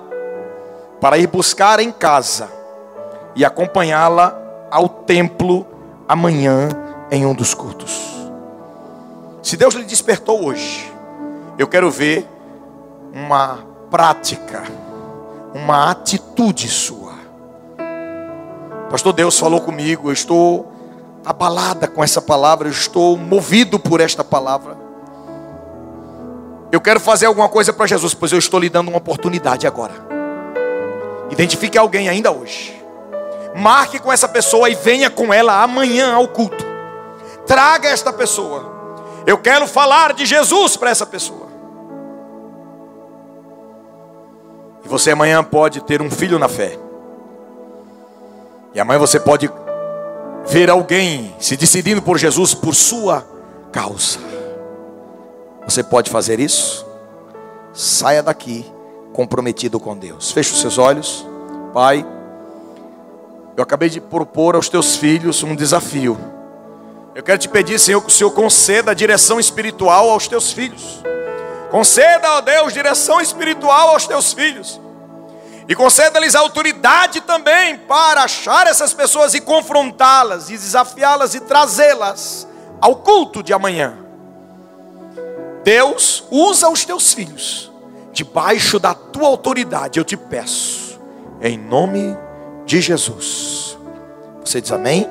para ir buscar em casa e acompanhá-la ao templo amanhã em um dos cultos. Se Deus lhe despertou hoje, eu quero ver uma prática, uma atitude sua Pastor, Deus falou comigo, eu estou abalada com essa palavra, eu estou movido por esta palavra. Eu quero fazer alguma coisa para Jesus, pois eu estou lhe dando uma oportunidade agora. Identifique alguém ainda hoje. Marque com essa pessoa e venha com ela amanhã ao culto. Traga esta pessoa. Eu quero falar de Jesus para essa pessoa. E você amanhã pode ter um filho na fé. E amanhã você pode ver alguém se decidindo por Jesus por sua causa. Você pode fazer isso? Saia daqui comprometido com Deus. Feche os seus olhos. Pai, eu acabei de propor aos teus filhos um desafio. Eu quero te pedir, Senhor, que o Senhor conceda a direção espiritual aos teus filhos. Conceda, ó Deus, direção espiritual aos teus filhos. E conceda-lhes autoridade também para achar essas pessoas e confrontá-las, e desafiá-las e trazê-las ao culto de amanhã. Deus, usa os teus filhos, debaixo da tua autoridade, eu te peço, em nome de Jesus. Você diz amém?